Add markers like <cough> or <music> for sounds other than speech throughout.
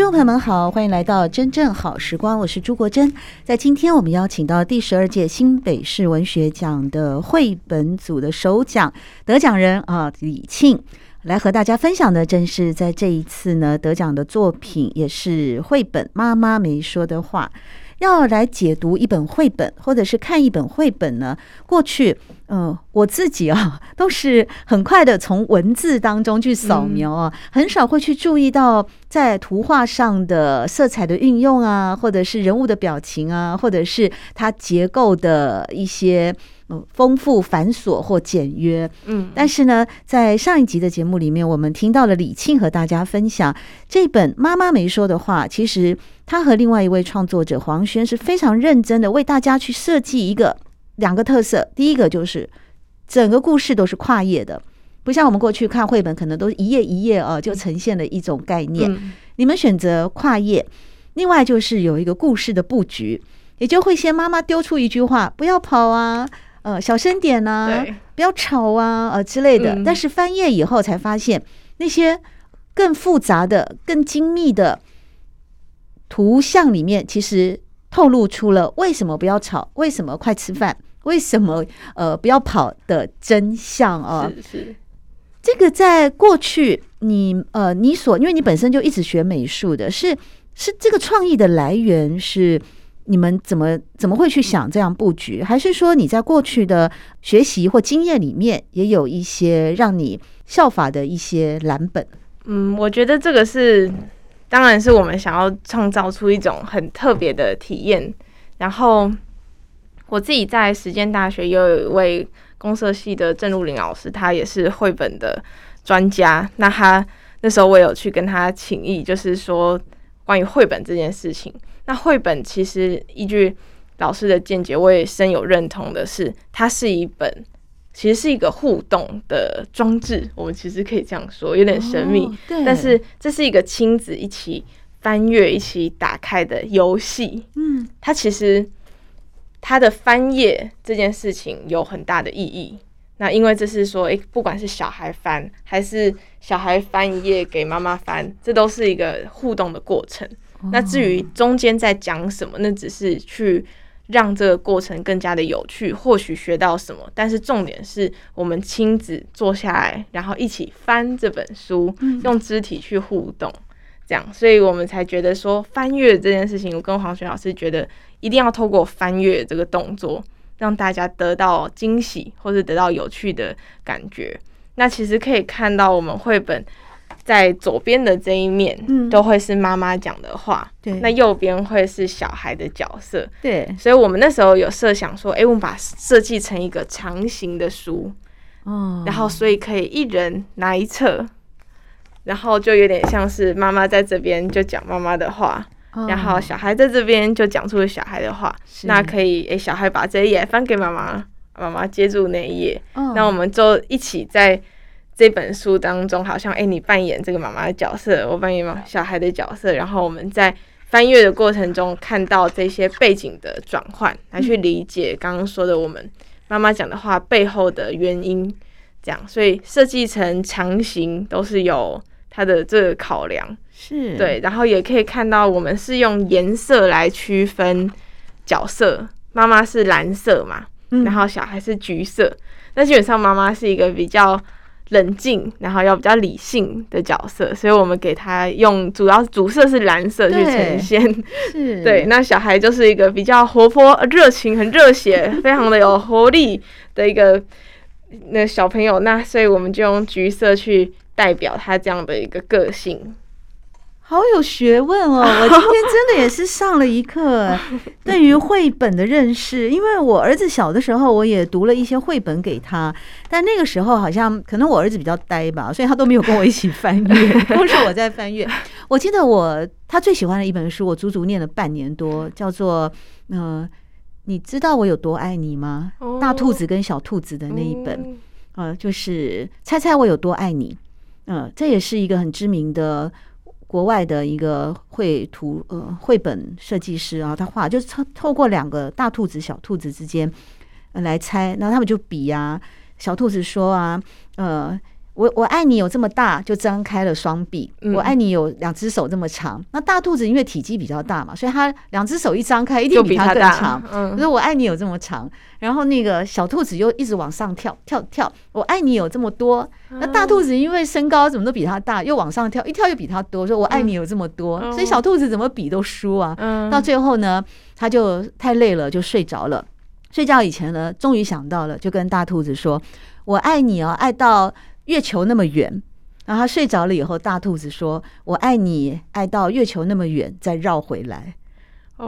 众朋友们好，欢迎来到真正好时光，我是朱国珍。在今天，我们邀请到第十二届新北市文学奖的绘本组的首奖得奖人啊李庆，来和大家分享的，正是在这一次呢得奖的作品，也是绘本《妈妈没说的话》。要来解读一本绘本，或者是看一本绘本呢？过去，嗯、呃，我自己啊，<laughs> 都是很快的从文字当中去扫描啊，很少会去注意到在图画上的色彩的运用啊，或者是人物的表情啊，或者是它结构的一些。丰富、繁琐或简约，嗯，但是呢，在上一集的节目里面，我们听到了李沁和大家分享这本《妈妈没说的话》。其实他和另外一位创作者黄轩是非常认真的为大家去设计一个两个特色。第一个就是整个故事都是跨页的，不像我们过去看绘本，可能都是一页一页啊就呈现了一种概念。嗯、你们选择跨页，另外就是有一个故事的布局，也就会先妈妈丢出一句话：“不要跑啊。”呃，小声点呐、啊，不要吵啊，呃之类的。但是翻页以后才发现，那些更复杂的、更精密的图像里面，其实透露出了为什么不要吵，为什么快吃饭，为什么呃不要跑的真相啊。是是，这个在过去你呃你所，因为你本身就一直学美术的，是是这个创意的来源是。你们怎么怎么会去想这样布局？还是说你在过去的学习或经验里面也有一些让你效法的一些蓝本？嗯，我觉得这个是，当然是我们想要创造出一种很特别的体验。然后我自己在实践大学也有一位公社系的郑露琳老师，他也是绘本的专家。那他那时候我有去跟他请益，就是说关于绘本这件事情。那绘本其实依据老师的见解，我也深有认同的是，它是一本其实是一个互动的装置。我们其实可以这样说，有点神秘。对。但是这是一个亲子一起翻阅、一起打开的游戏。嗯。它其实它的翻页这件事情有很大的意义。那因为这是说，诶，不管是小孩翻还是小孩翻一页给妈妈翻，这都是一个互动的过程。那至于中间在讲什么，那只是去让这个过程更加的有趣，或许学到什么。但是重点是我们亲子坐下来，然后一起翻这本书，用肢体去互动，这样，所以我们才觉得说翻阅这件事情，我跟黄雪老师觉得一定要透过翻阅这个动作，让大家得到惊喜或者得到有趣的感觉。那其实可以看到我们绘本。在左边的这一面，都会是妈妈讲的话，对、嗯，那右边会是小孩的角色，对，所以我们那时候有设想说，哎、欸，我们把设计成一个长形的书，哦，然后所以可以一人拿一册，然后就有点像是妈妈在这边就讲妈妈的话，哦，然后小孩在这边就讲出了小孩的话，那可以，诶、欸，小孩把这一页翻给妈妈，妈妈接住那一页，哦，那我们就一起在。这本书当中，好像哎，你扮演这个妈妈的角色，我扮演小孩的角色，然后我们在翻阅的过程中看到这些背景的转换，来去理解刚刚说的我们妈妈讲的话背后的原因，这样，所以设计成强行都是有它的这个考量，是。对，然后也可以看到我们是用颜色来区分角色，妈妈是蓝色嘛，然后小孩是橘色，那基本上妈妈是一个比较。冷静，然后要比较理性的角色，所以我们给他用主要主色是蓝色去呈现。是，<laughs> 对，那小孩就是一个比较活泼、热情、很热血、非常的有活力的一个那小朋友。那所以我们就用橘色去代表他这样的一个个性。好有学问哦！<laughs> 我今天真的也是上了一课，<laughs> 对于绘本的认识。因为我儿子小的时候，我也读了一些绘本给他，但那个时候好像可能我儿子比较呆吧，所以他都没有跟我一起翻阅，<laughs> 都是我在翻阅。我记得我他最喜欢的一本书，我足足念了半年多，叫做嗯、呃，你知道我有多爱你吗？大兔子跟小兔子的那一本，呃，就是猜猜我有多爱你。嗯、呃，这也是一个很知名的。国外的一个绘图呃绘本设计师啊，他画就是透透过两个大兔子小兔子之间来猜，然后他们就比呀，小兔子说啊，呃。我我爱你有这么大，就张开了双臂。我爱你有两只手这么长。那大兔子因为体积比较大嘛，所以它两只手一张开，一定比它更长。可是我爱你有这么长，然后那个小兔子又一直往上跳跳跳。我爱你有这么多。那大兔子因为身高怎么都比它大，又往上跳，一跳又比它多。说我爱你有这么多，所以小兔子怎么比都输啊。到最后呢，它就太累了，就睡着了。睡觉以前呢，终于想到了，就跟大兔子说：“我爱你哦，爱到。”月球那么远，然后他睡着了以后，大兔子说：“我爱你，爱到月球那么远，再绕回来。”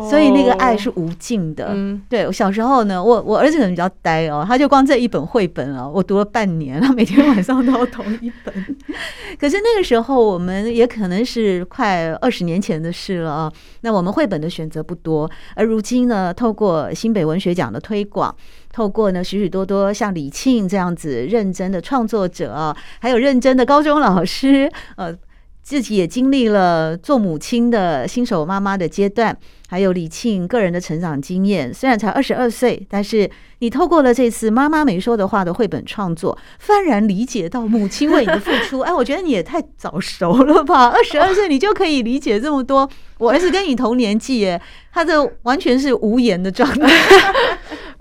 所以那个爱是无尽的。嗯，对，我小时候呢，我我儿子可能比较呆哦，他就光这一本绘本啊，我读了半年，他每天晚上都要读一本。<laughs> 可是那个时候，我们也可能是快二十年前的事了啊。那我们绘本的选择不多，而如今呢，透过新北文学奖的推广，透过呢许许多多像李沁这样子认真的创作者，还有认真的高中老师，呃。自己也经历了做母亲的新手妈妈的阶段，还有李沁个人的成长经验。虽然才二十二岁，但是你透过了这次《妈妈没说的话》的绘本创作，幡然理解到母亲为你的付出。哎，我觉得你也太早熟了吧！<laughs> 二十二岁你就可以理解这么多。我儿子跟你同年纪耶，他这完全是无言的状态。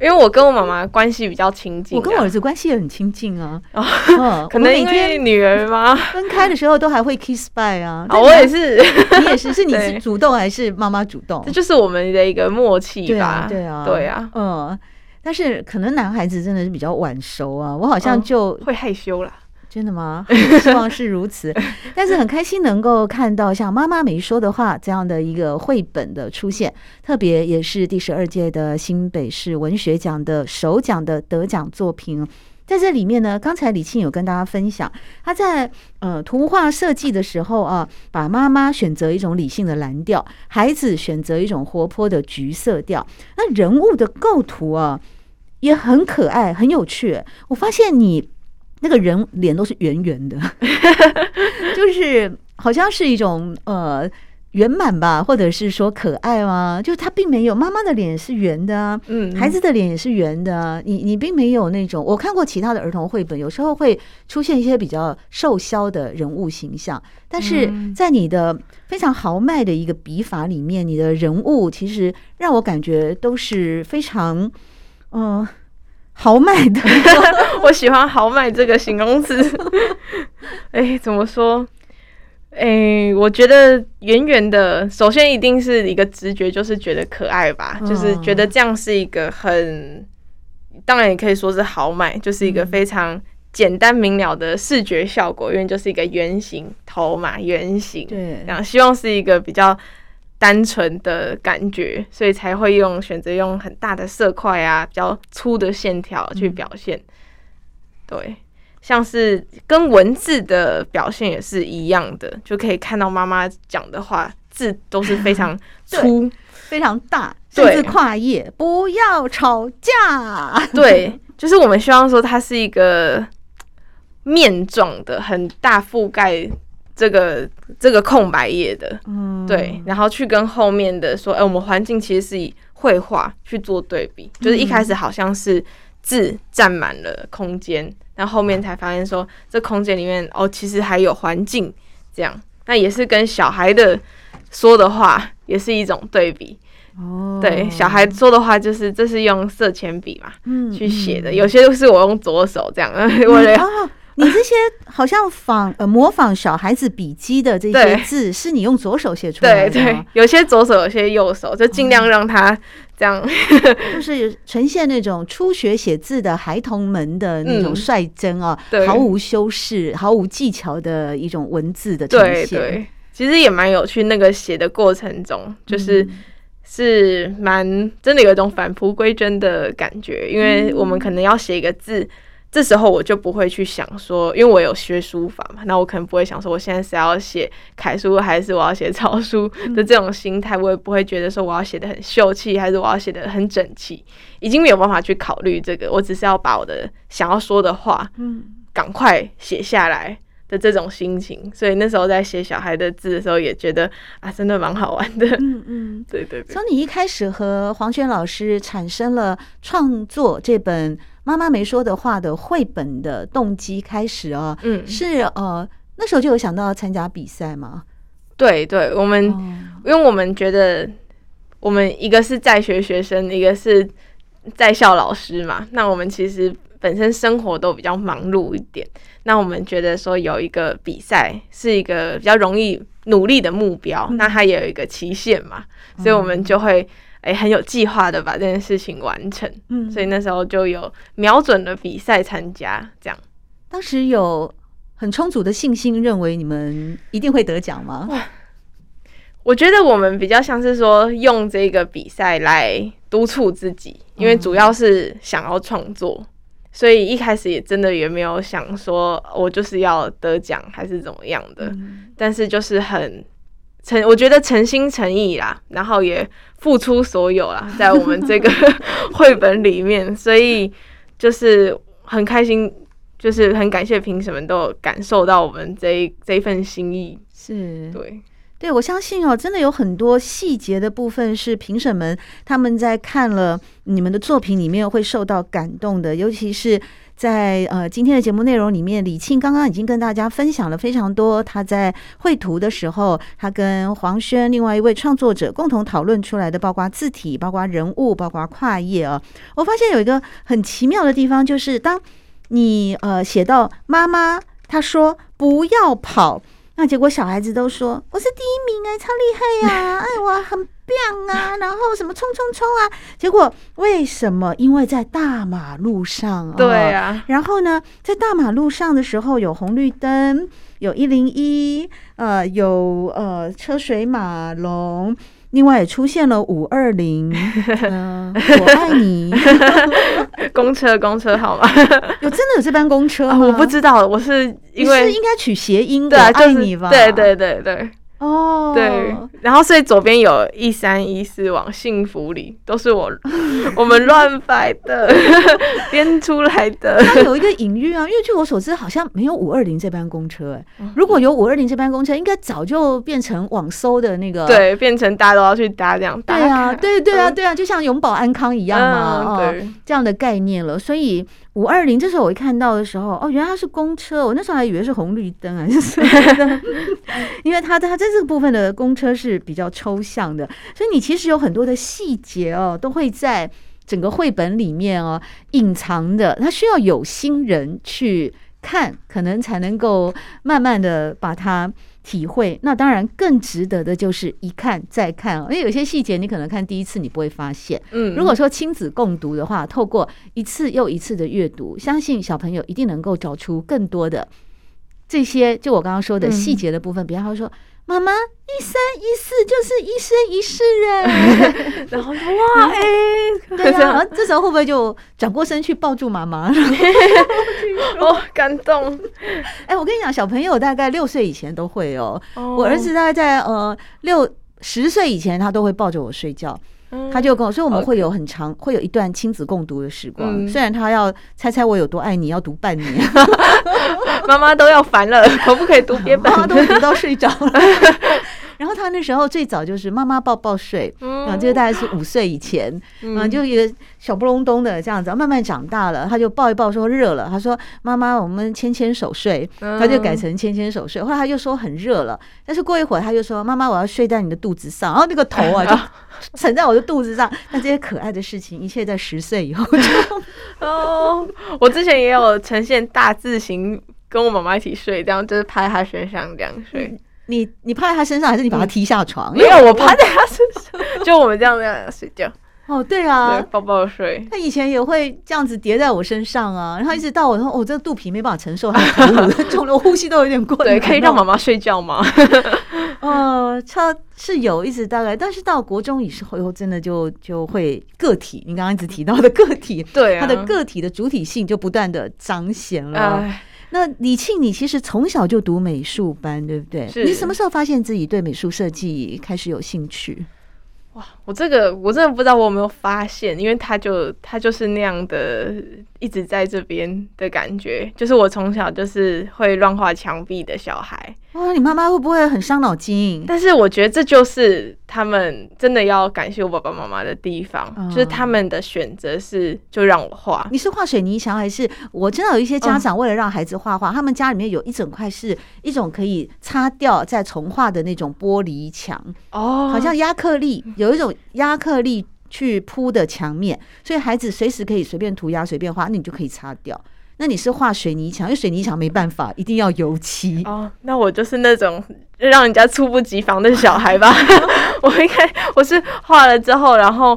因为我跟我妈妈关系比较亲近，啊，我跟我儿子关系也很亲近啊。哦，嗯、<laughs> 可能因为女儿吗？分开的时候都还会 kiss bye 啊。哦，我也是，<laughs> 你也是，是你是主动还是妈妈主动？这就是我们的一个默契吧。对啊，对啊，嗯。但是可能男孩子真的是比较晚熟啊，我好像就、嗯、会害羞啦。真的吗？希望是如此，<laughs> 但是很开心能够看到像妈妈没说的话这样的一个绘本的出现，特别也是第十二届的新北市文学奖的首奖的得奖作品，在这里面呢，刚才李沁有跟大家分享，他在呃图画设计的时候啊，把妈妈选择一种理性的蓝调，孩子选择一种活泼的橘色调，那人物的构图啊也很可爱，很有趣。我发现你。那个人脸都是圆圆的，<laughs> 就是好像是一种呃圆满吧，或者是说可爱吗？就是他并没有妈妈的脸是圆的啊，嗯，孩子的脸也是圆的啊。你你并没有那种，我看过其他的儿童绘本，有时候会出现一些比较瘦削的人物形象，但是在你的非常豪迈的一个笔法里面，你的人物其实让我感觉都是非常嗯。呃豪迈的，<laughs> 我喜欢豪迈这个形容词。哎、欸，怎么说？哎、欸，我觉得圆圆的，首先一定是一个直觉，就是觉得可爱吧，嗯、就是觉得这样是一个很，当然也可以说是豪迈，就是一个非常简单明了的视觉效果，因为就是一个圆形头嘛，圆形，对，然后希望是一个比较。单纯的感觉，所以才会用选择用很大的色块啊，比较粗的线条去表现。嗯、对，像是跟文字的表现也是一样的，就可以看到妈妈讲的话，字都是非常粗、<laughs> 非常大，甚至跨页。不要吵架。对，就是我们希望说它是一个面状的，很大覆盖。这个这个空白页的，嗯，对，然后去跟后面的说，哎，我们环境其实是以绘画去做对比，就是一开始好像是字占满了空间，但后后面才发现说，这空间里面哦，其实还有环境，这样，那也是跟小孩的说的话也是一种对比，哦，对，小孩说的话就是这是用色铅笔嘛，嗯，去写的，有些都是我用左手这样，<laughs> 我的。你这些好像仿呃模仿小孩子笔迹的这些字，是你用左手写出来的？对对，有些左手，有些右手，就尽量让他这样，嗯、就 <laughs> 是呈现那种初学写字的孩童们的那种率真啊，嗯、毫无修饰、毫无技巧的一种文字的呈现。对对，其实也蛮有趣。那个写的过程中，就是是蛮真的有一种返璞归真的感觉，因为我们可能要写一个字。这时候我就不会去想说，因为我有学书法嘛，那我可能不会想说我现在是要写楷书还是我要写草书的这种心态，我也不会觉得说我要写的很秀气还是我要写的很整齐，已经没有办法去考虑这个，我只是要把我的想要说的话，嗯，赶快写下来的这种心情，所以那时候在写小孩的字的时候，也觉得啊，真的蛮好玩的，嗯嗯，对 <laughs> 对对。从你一开始和黄轩老师产生了创作这本。妈妈没说的话的绘本的动机开始啊，嗯，是呃那时候就有想到要参加比赛吗？对对，我们、哦、因为我们觉得我们一个是在学学生，一个是在校老师嘛，那我们其实本身生活都比较忙碌一点，那我们觉得说有一个比赛是一个比较容易努力的目标，嗯、那它也有一个期限嘛，所以我们就会。哎，很有计划的把这件事情完成，嗯，所以那时候就有瞄准了比赛参加，这样。当时有很充足的信心，认为你们一定会得奖吗？哇，我觉得我们比较像是说用这个比赛来督促自己，因为主要是想要创作，嗯，所以一开始也真的也没有想说我就是要得奖还是怎么样的，嗯，但是就是很。诚，我觉得诚心诚意啦，然后也付出所有啦，在我们这个 <laughs> 绘本里面，所以就是很开心，就是很感谢评审们都有感受到我们这一这一份心意，是对，对，我相信哦，真的有很多细节的部分是评审们他们在看了你们的作品里面会受到感动的，尤其是。在呃今天的节目内容里面，李沁刚刚已经跟大家分享了非常多他在绘图的时候，他跟黄轩另外一位创作者共同讨论出来的，包括字体、包括人物、包括跨页啊。我发现有一个很奇妙的地方，就是当你呃写到妈妈她说不要跑，那结果小孩子都说我是第一名哎，超厉害呀，哎我很。啊，<laughs> 然后什么冲冲冲啊！结果为什么？因为在大马路上，啊对啊。然后呢，在大马路上的时候，有红绿灯，有一零一，呃，有呃车水马龙，另外也出现了五二零，嗯，<laughs> 我爱你，<laughs> 公车，公车好吗？有真的有这班公车吗？我不知道，我是因为是应该取谐音的，爱你吧？对对对对。哦、oh，对，然后所以左边有一三一四往幸福里，都是我 <laughs> 我们乱摆的 <laughs> 编出来的。它有一个隐喻啊，因为据我所知，好像没有五二零这班公车哎。如果有五二零这班公车，应该早就变成网搜的那个，对，变成大家都要去搭这样。对啊，对对啊，对啊，就像永保安康一样嘛，嗯、对、哦，这样的概念了。所以。五二零，这时候我一看到的时候，哦，原来它是公车，我那时候还以为是红绿灯啊，<laughs> 就是，因为它它在这个部分的公车是比较抽象的，所以你其实有很多的细节哦，都会在整个绘本里面哦隐藏的，它需要有心人去看，可能才能够慢慢的把它。体会，那当然更值得的就是一看再看，因为有些细节你可能看第一次你不会发现。嗯，如果说亲子共读的话，透过一次又一次的阅读，相信小朋友一定能够找出更多的这些，就我刚刚说的细节的部分，比方说。妈妈一三一四就是一生一世 <laughs> 哎，然后哇哎、欸，对啊，然后这时候会不会就转过身去 <laughs> 抱住妈妈？哦，感动！哎，我跟你讲，小朋友大概六岁以前都会哦。我儿子大概在呃六十岁以前，他都会抱着我睡觉。他就跟我所以，我们会有很长，会有一段亲子共读的时光。虽然他要猜猜我有多爱你，要读半年，<laughs> 妈妈都要烦了，可不可以读 <laughs> 别本？妈妈都读到睡着了。<laughs> 然后他那时候最早就是妈妈抱抱睡，嗯，这个大概是五岁以前，嗯，就一个小不隆咚的这样子，慢慢长大了，他就抱一抱说热了，他说妈妈我们牵牵手睡，他就改成牵牵手睡。后来他又说很热了，但是过一会儿他就说妈妈我要睡在你的肚子上，然后那个头啊就 <laughs> 沉在我的肚子上。那这些可爱的事情，一切在十岁以后就 <laughs> 哦，我之前也有呈现大字型跟我妈妈一起睡，这样就是趴在她身上这样睡。你你趴在他身上，还是你把他踢下床？没有，我趴在他身上，就我们这样这样睡觉。<laughs> 哦，对啊，对，抱抱睡。他以前也会这样子叠在我身上啊，然后一直到我说，哦，这个肚皮没办法承受他的头颅，<laughs> 重了，我呼吸都有点困难。对，可以让妈妈睡觉吗？呃，<laughs> 他是有一直大概，但是到国中以后，真的就就会个体。你刚刚一直提到的个体，对、啊，他的个体的主体性就不断的彰显了。唉那李庆，你其实从小就读美术班，对不对？你什么时候发现自己对美术设计开始有兴趣？哇，我这个我真的不知道我有没有发现，因为他就他就是那样的，一直在这边的感觉，就是我从小就是会乱画墙壁的小孩。哇，你妈妈会不会很伤脑筋？但是我觉得这就是他们真的要感谢我爸爸妈妈的地方，嗯、就是他们的选择是就让我画。你是画水泥墙还是？我真的有一些家长为了让孩子画画，嗯、他们家里面有一整块是一种可以擦掉再重画的那种玻璃墙哦，好像 <laughs> 亚克力，有一种压克力去铺的墙面，所以孩子随时可以随便涂鸦随便画，那你就可以擦掉。那你是画水泥墙，因为水泥墙没办法，一定要油漆 <laughs> 哦。那我就是那种让人家猝不及防的小孩吧。我应该我是画了之后，然后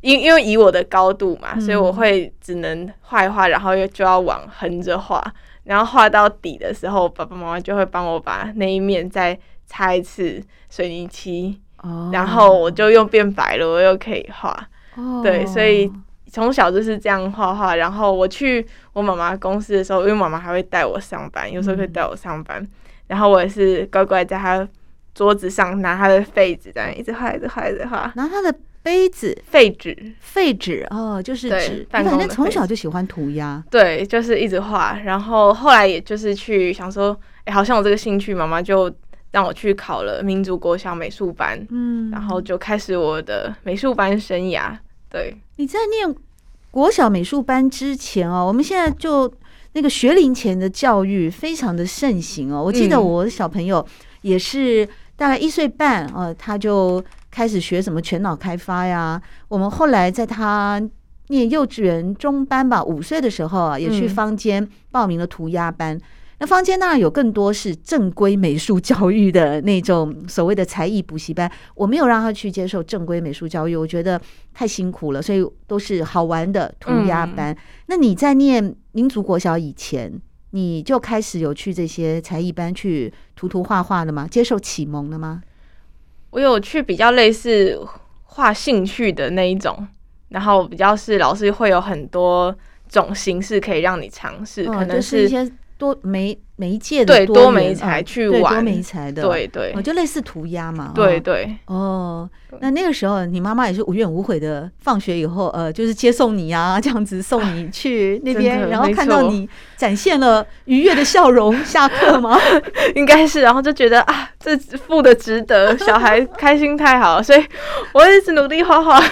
因因为以我的高度嘛，所以我会只能画一画，然后又就要往横着画，然后画到底的时候，爸爸妈妈就会帮我把那一面再擦一次水泥漆，哦，然后我就又变白了，我又可以画。哦，对，所以。从小就是这样画画，然后我去我妈妈公司的时候，因为妈妈还会带我上班，有时候会带我上班，嗯、然后我也是乖乖在她桌子上拿她的废纸，这样一直画，一直画，一直画。拿她的杯子，废纸，废纸哦，就是纸。反正从小就喜欢涂鸦，对，就是一直画。然后后来也就是去想说，哎，好像我这个兴趣，妈妈就让我去考了民族国小美术班，嗯，然后就开始我的美术班生涯。对，你在念国小美术班之前哦，我们现在就那个学龄前的教育非常的盛行哦。我记得我的小朋友也是大概一岁半哦，他就开始学什么全脑开发呀。我们后来在他念幼稚园中班吧，五岁的时候啊，也去坊间报名了涂鸦班。那坊间当然有更多是正规美术教育的那种所谓的才艺补习班，我没有让他去接受正规美术教育，我觉得太辛苦了，所以都是好玩的涂鸦班。嗯、那你在念民族国小以前，你就开始有去这些才艺班去涂涂画画了吗？接受启蒙了吗？我有去比较类似画兴趣的那一种，然后比较是老师会有很多种形式可以让你尝试，可能是。嗯多媒媒介的多媒材去玩，多媒材的，对对，就类似涂鸦嘛，对对。哦，那那个时候你妈妈也是无怨无悔的，放学以后呃，就是接送你啊，这样子送你 <laughs> 去那边，然后看到你展现了愉悦的笑容，下课吗？<laughs> 应该是，然后就觉得啊，这付的值得，小孩开心太好，所以我一直努力画画。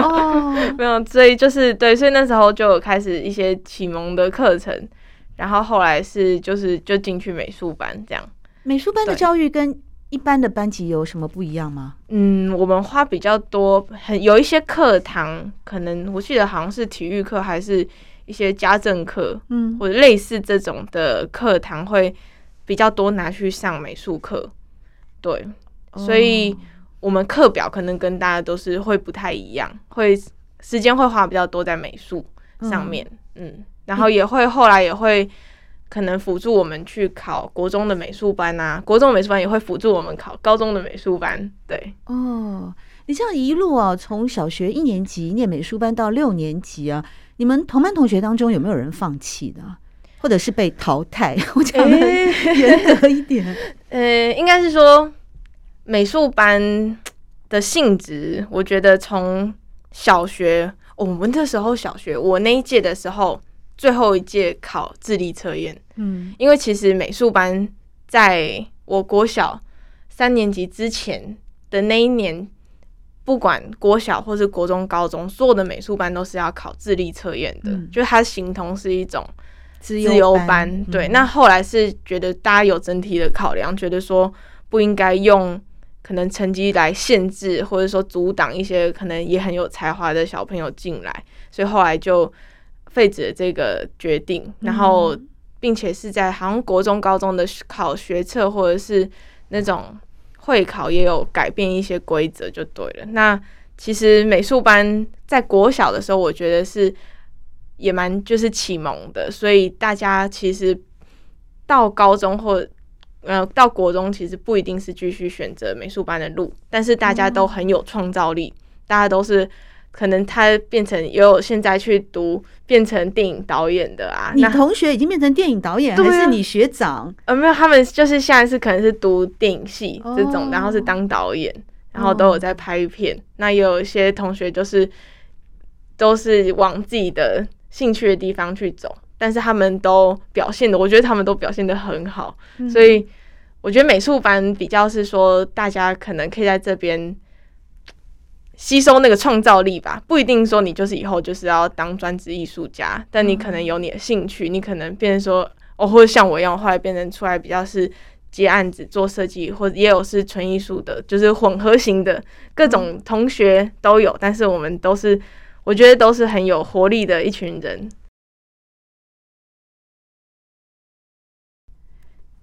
哦，<laughs> 没有，所以就是对，所以那时候就开始一些启蒙的课程。然后后来是就是就进去美术班这样。美术班的教育跟一般的班级有什么不一样吗？嗯，我们花比较多，很有一些课堂，可能我记得好像是体育课，还是一些家政课，嗯，或者类似这种的课堂会比较多拿去上美术课。对，所以我们课表可能跟大家都是会不太一样，会时间会花比较多在美术上面，嗯。嗯然后也会后来也会可能辅助我们去考国中的美术班啊，国中美术班也会辅助我们考高中的美术班。对哦，你这样一路啊，从小学一年级念美术班到六年级啊，你们同班同学当中有没有人放弃的，或者是被淘汰？<laughs> 我讲的严格一点，<laughs> 呃、欸，应该是说美术班的性质，我觉得从小学我们那时候小学我那一届的时候。最后一届考智力测验，嗯，因为其实美术班在我国小三年级之前的那一年，不管国小或是国中、高中，所有的美术班都是要考智力测验的，嗯、就是它形同是一种资优班。班对，嗯、那后来是觉得大家有整体的考量，觉得说不应该用可能成绩来限制，或者说阻挡一些可能也很有才华的小朋友进来，所以后来就。废止了这个决定，然后并且是在好像国中、高中的考学测或者是那种会考也有改变一些规则，就对了。那其实美术班在国小的时候，我觉得是也蛮就是启蒙的，所以大家其实到高中或呃到国中，其实不一定是继续选择美术班的路，但是大家都很有创造力，大家都是。可能他变成也有现在去读变成电影导演的啊，你同学已经变成电影导演，还是你学长？呃，没有，他们就是现在是可能是读电影系这种，然后是当导演，然后都有在拍片。那也有一些同学就是都是往自己的兴趣的地方去走，但是他们都表现的，我觉得他们都表现的很好。所以我觉得美术班比较是说，大家可能可以在这边。吸收那个创造力吧，不一定说你就是以后就是要当专职艺术家，但你可能有你的兴趣，你可能变成说哦，或者像我一样，后来变成出来比较是接案子做设计，或者也有是纯艺术的，就是混合型的，各种同学都有，但是我们都是，我觉得都是很有活力的一群人。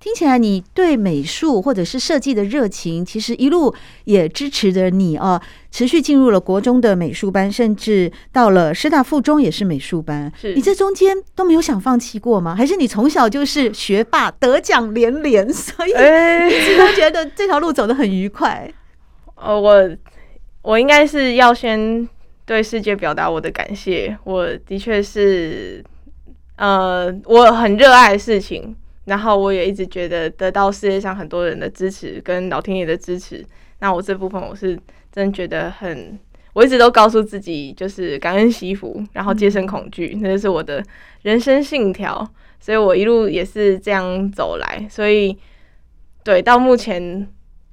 听起来你对美术或者是设计的热情，其实一路也支持着你啊，持续进入了国中的美术班，甚至到了师大附中也是美术班。是你这中间都没有想放弃过吗？还是你从小就是学霸，得奖连连，所以 <laughs> 一直都觉得这条路走得很愉快？呃，我我应该是要先对世界表达我的感谢。我的确是，呃，我很热爱的事情。然后我也一直觉得得到世界上很多人的支持跟老天爷的支持，那我这部分我是真觉得很，我一直都告诉自己就是感恩惜福，然后接生恐惧，那就是我的人生信条，所以我一路也是这样走来，所以对，到目前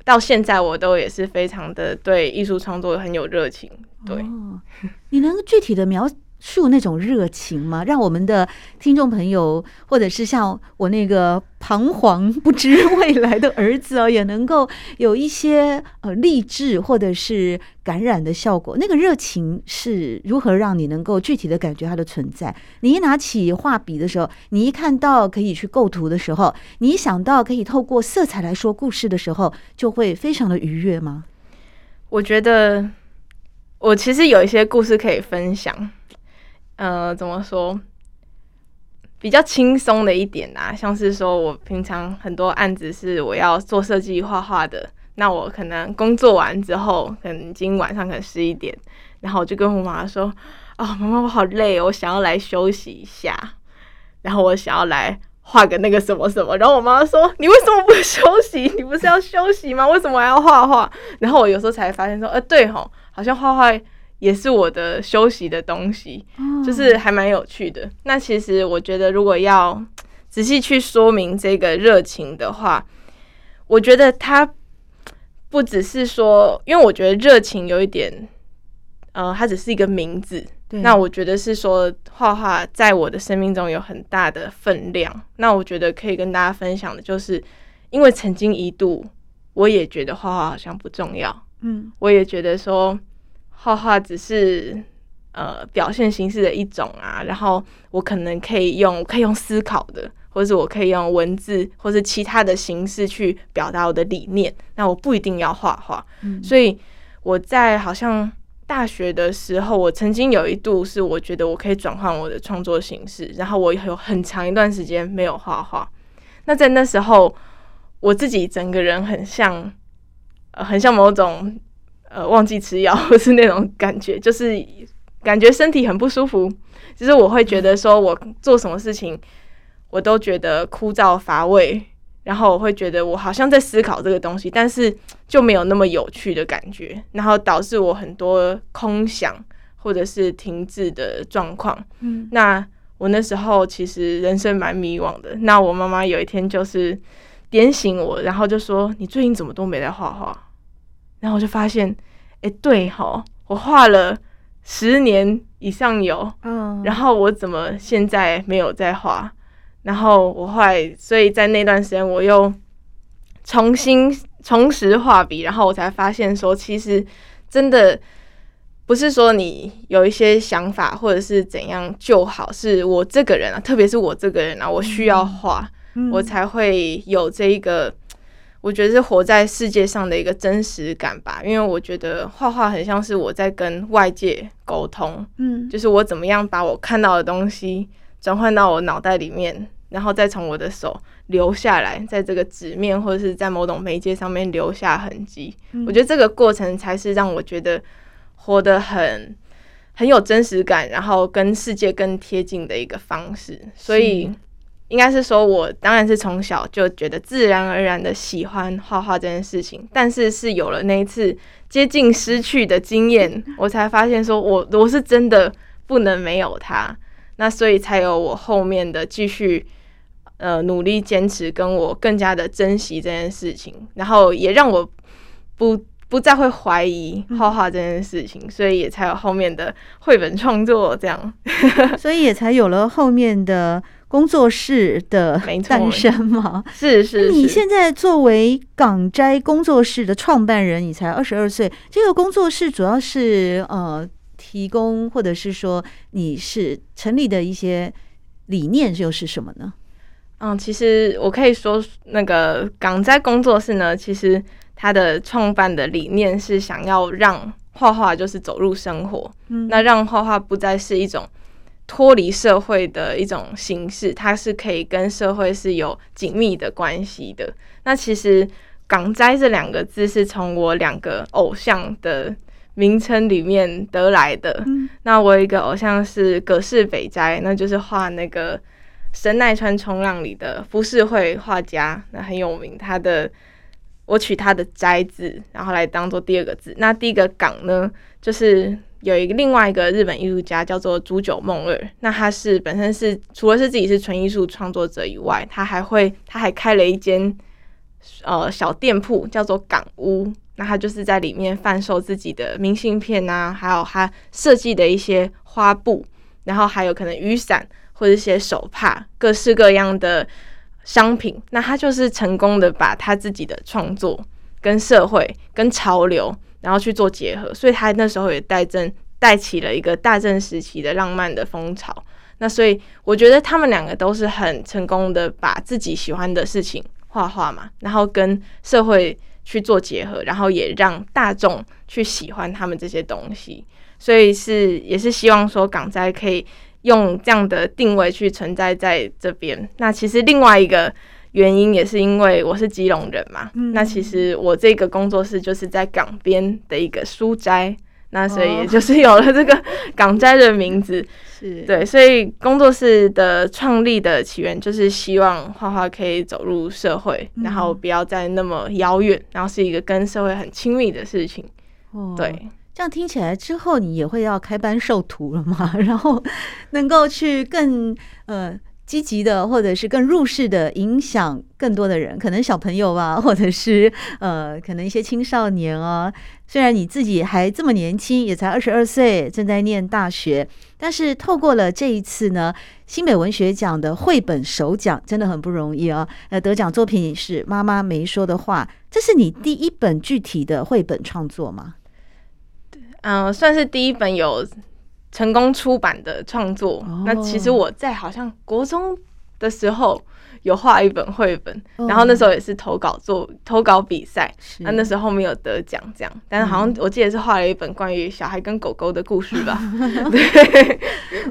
到现在我都也是非常的对艺术创作很有热情。对，哦，<laughs> 你能具体的描述那种热情吗？让我们的听众朋友，或者是像我那个彷徨不知未来的儿子哦，也能够有一些呃励志或者是感染的效果。那个热情是如何让你能够具体的感觉它的存在？你一拿起画笔的时候，你一看到可以去构图的时候，你一想到可以透过色彩来说故事的时候，就会非常的愉悦吗？我觉得我其实有一些故事可以分享。呃，怎么说？比较轻松的一点啊，像是说我平常很多案子是我要做设计画画的，那我可能工作完之后，可能今晚上可能十一点，然后我就跟我妈说：“哦，妈妈，我好累，我想要来休息一下，然后我想要来画个那个什么什么。”然后我妈妈说：“你为什么不休息？你不是要休息吗？为什么还要画画？”然后我有时候才发现说：“呃，对吼，好像画画。”也是我的休息的东西，就是还蛮有趣的。那其实我觉得，如果要仔细去说明这个热情的话，我觉得它不只是说，因为我觉得热情有一点，呃，它只是一个名字。那我觉得是说，画画在我的生命中有很大的分量。那我觉得可以跟大家分享的就是，因为曾经一度我也觉得画画好像不重要，嗯，我也觉得说。画画只是呃表现形式的一种啊，然后我可能可以用可以用思考的，或者是我可以用文字或者其他的形式去表达我的理念。那我不一定要画画，嗯，所以我在好像大学的时候，我曾经有一度是我觉得我可以转换我的创作形式，然后我有很长一段时间没有画画。那在那时候，我自己整个人很像，呃，很像某种。呃，忘记吃药，<laughs> 或是那种感觉，就是感觉身体很不舒服。就是我会觉得说，我做什么事情，我都觉得枯燥乏味，然后我会觉得我好像在思考这个东西，但是就没有那么有趣的感觉，然后导致我很多空想或者是停滞的状况。嗯，那我那时候其实人生蛮迷惘的。那我妈妈有一天就是点醒我，然后就说：“你最近怎么都没在画画？”然后我就发现，哎，对吼，我画了十年以上有，嗯，然后我怎么现在没有在画？然后我后来，所以在那段时间我又重新重拾画笔，然后我才发现说，其实真的不是说你有一些想法或者是怎样就好，是我这个人啊，特别是我这个人啊，我需要画，嗯，我才会有这一个。我觉得是活在世界上的一个真实感吧。因为我觉得画画很像是我在跟外界沟通，嗯，就是我怎么样把我看到的东西转换到我脑袋里面，然后再从我的手留下来，在这个纸面或者是在某种媒介上面留下痕迹。嗯，我觉得这个过程才是让我觉得活得很很有真实感，然后跟世界更贴近的一个方式。所以。应该是说，我当然是从小就觉得自然而然的喜欢画画这件事情，但是是有了那一次接近失去的经验，我才发现说我我是真的不能没有它，那所以才有我后面的继续呃努力坚持，跟我更加的珍惜这件事情，然后也让我不不再会怀疑 <laughs> 画画这件事情，所以也才有后面的绘本创作这样，<laughs> 所以也才有了后面的。工作室的诞生吗？是是，是。你现在作为港斋工作室的创办人，你才二十二岁。这个工作室主要是呃提供，或者是说你是成立的一些理念又是什么呢？嗯，其实我可以说，那个港斋工作室呢，其实它的创办的理念是想要让画画就是走入生活，嗯，那让画画不再是一种。脱离社会的一种形式，它是可以跟社会是有紧密的关系的。那其实“港斋”这两个字是从我两个偶像的名称里面得来的。嗯、那我有一个偶像是葛饰北斋，那就是画那个神奈川冲浪里的浮世绘画家，那很有名。他的我取他的“斋”字，然后来当做第二个字。那第一个“港”呢，就是。有一个另外一个日本艺术家叫做竹久梦二，那他是本身是除了是自己是纯艺术创作者以外，他还会他还开了一间呃小店铺，叫做港屋，那他就是在里面贩售自己的明信片啊，还有他设计的一些花布，然后还有可能雨伞或者一些手帕，各式各样的商品。那他就是成功的把他自己的创作跟社会跟潮流。然后去做结合，所以他那时候也带正带起了一个大正时期的浪漫的风潮。那所以我觉得他们两个都是很成功的，把自己喜欢的事情画画嘛，然后跟社会去做结合，然后也让大众去喜欢他们这些东西。所以是也是希望说港斋可以用这样的定位去存在在这边。那其实另外一个。原因也是因为我是基隆人嘛，嗯、那其实我这个工作室就是在港边的一个书斋，那所以也就是有了这个港斋的名字，是对，所以工作室的创立的起源就是希望画画可以走入社会，嗯、然后不要再那么遥远，然后是一个跟社会很亲密的事情。哦、对，这样听起来之后你也会要开班授徒了嘛？<laughs> 然后能够去更呃。积极的，或者是更入世的，影响更多的人，可能小朋友啊，<laughs> 或者是呃，可能一些青少年啊。虽然你自己还这么年轻，也才二十二岁，正在念大学，但是透过了这一次呢，新北文学奖的绘本首奖，真的很不容易啊。呃，得奖作品是《妈妈没说的话》，这是你第一本具体的绘本创作吗？嗯、呃，算是第一本有。成功出版的创作，哦、那其实我在好像国中的时候有画一本绘本，哦、然后那时候也是投稿做投稿比赛，是。那那时候没有得奖，这样，但是好像我记得是画了一本关于小孩跟狗狗的故事吧。嗯、<laughs> 对，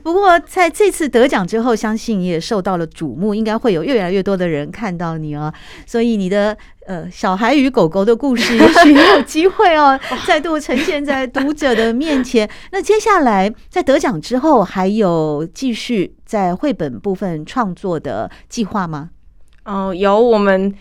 不过在这次得奖之后，相信你也受到了瞩目，应该会有越来越多的人看到你哦，所以你的。呃，小孩与狗狗的故事，也许也有机会哦，<laughs> 再度呈现在读者的面前。那接下来在得奖之后，还有继续在绘本部分创作的计划吗？哦、呃，有。我们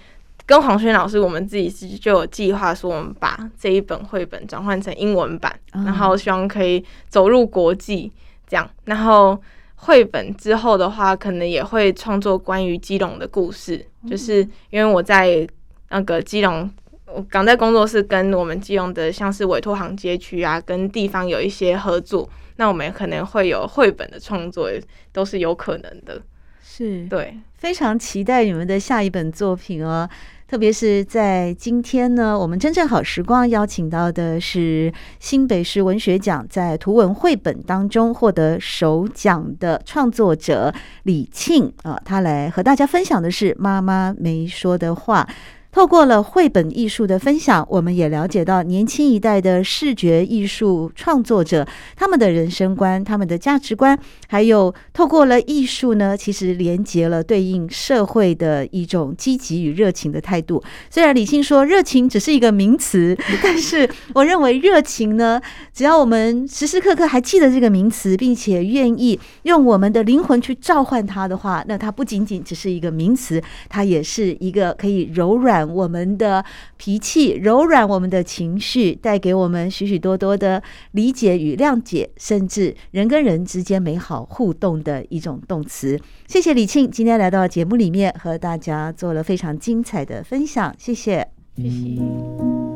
跟黄轩老师，我们自己是就有计划说，我们把这一本绘本转换成英文版，嗯、然后希望可以走入国际这样。然后绘本之后的话，可能也会创作关于基隆的故事，嗯、就是因为我在。那个基隆，我港在工作室跟我们基隆的像是委托行街区啊，跟地方有一些合作，那我们可能会有绘本的创作，都是有可能的。是，对，非常期待你们的下一本作品哦。特别是在今天呢，我们真正好时光邀请到的是新北市文学奖在图文绘本当中获得首奖的创作者李庆啊，他来和大家分享的是妈妈没说的话。透过了绘本艺术的分享，我们也了解到年轻一代的视觉艺术创作者他们的人生观、他们的价值观，还有透过了艺术呢，其实连接了对应社会的一种积极与热情的态度。虽然理性说热情只是一个名词，但是我认为热情呢，只要我们时时刻刻还记得这个名词，并且愿意用我们的灵魂去召唤它的话，那它不仅仅只是一个名词，它也是一个可以柔软。我们的脾气柔软，我们的情绪带给我们许许多多的理解与谅解，甚至人跟人之间美好互动的一种动词。谢谢李沁今天来到节目里面，和大家做了非常精彩的分享。谢谢，谢谢。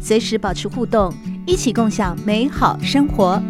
随时保持互动，一起共享美好生活。